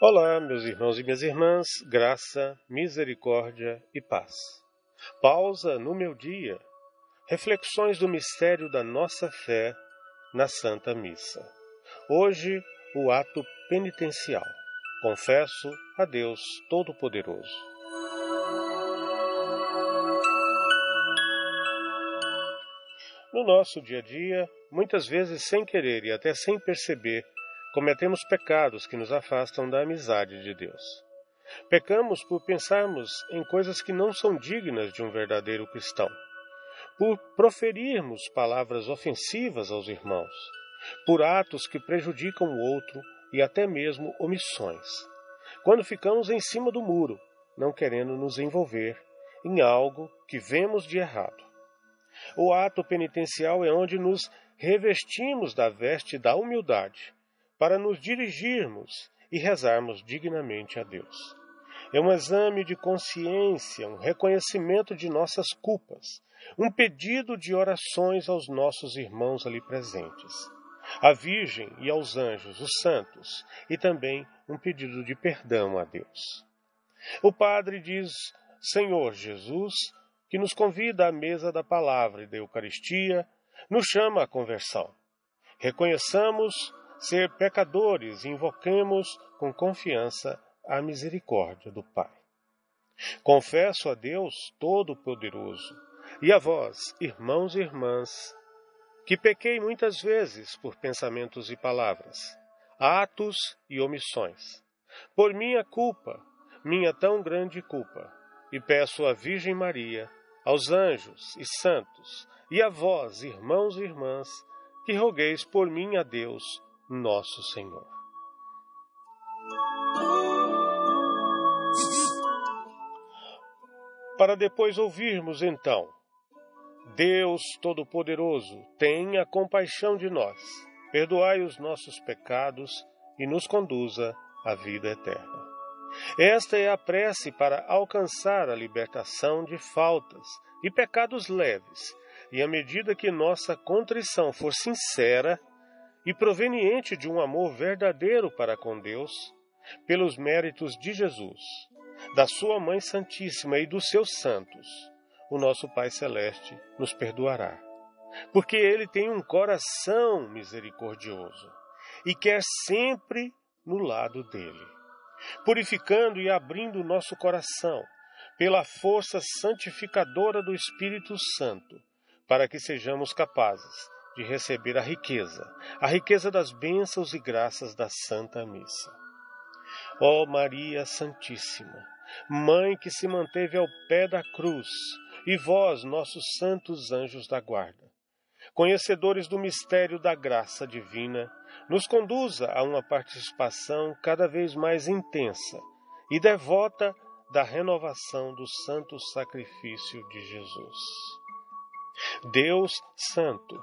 Olá, meus irmãos e minhas irmãs, graça, misericórdia e paz. Pausa no meu dia. Reflexões do mistério da nossa fé na Santa Missa. Hoje, o ato penitencial. Confesso a Deus Todo-Poderoso. No nosso dia a dia, muitas vezes sem querer e até sem perceber, cometemos pecados que nos afastam da amizade de Deus. Pecamos por pensarmos em coisas que não são dignas de um verdadeiro cristão, por proferirmos palavras ofensivas aos irmãos, por atos que prejudicam o outro e até mesmo omissões. Quando ficamos em cima do muro, não querendo nos envolver em algo que vemos de errado. O ato penitencial é onde nos revestimos da veste da humildade para nos dirigirmos e rezarmos dignamente a Deus. É um exame de consciência, um reconhecimento de nossas culpas, um pedido de orações aos nossos irmãos ali presentes, à Virgem e aos anjos, os santos, e também um pedido de perdão a Deus. O Padre diz: Senhor Jesus, que nos convida à mesa da palavra e da Eucaristia, nos chama à conversão. Reconheçamos ser pecadores invoquemos com confiança a misericórdia do Pai. Confesso a Deus Todo-Poderoso e a vós, irmãos e irmãs, que pequei muitas vezes por pensamentos e palavras, atos e omissões, por minha culpa, minha tão grande culpa, e peço à Virgem Maria, aos anjos e santos, e a vós, irmãos e irmãs, que rogueis por mim a Deus, nosso Senhor. Para depois ouvirmos então, Deus Todo-Poderoso, tenha compaixão de nós, perdoai os nossos pecados e nos conduza à vida eterna. Esta é a prece para alcançar a libertação de faltas e pecados leves, e à medida que nossa contrição for sincera, e proveniente de um amor verdadeiro para com Deus, pelos méritos de Jesus, da Sua Mãe Santíssima e dos seus santos, o nosso Pai Celeste nos perdoará. Porque Ele tem um coração misericordioso e quer sempre no lado dele, purificando e abrindo o nosso coração pela força santificadora do Espírito Santo, para que sejamos capazes de receber a riqueza, a riqueza das bênçãos e graças da Santa Missa. Ó Maria Santíssima, Mãe que se manteve ao pé da cruz, e vós, nossos santos anjos da guarda, conhecedores do mistério da graça divina, nos conduza a uma participação cada vez mais intensa e devota da renovação do santo sacrifício de Jesus. Deus Santo,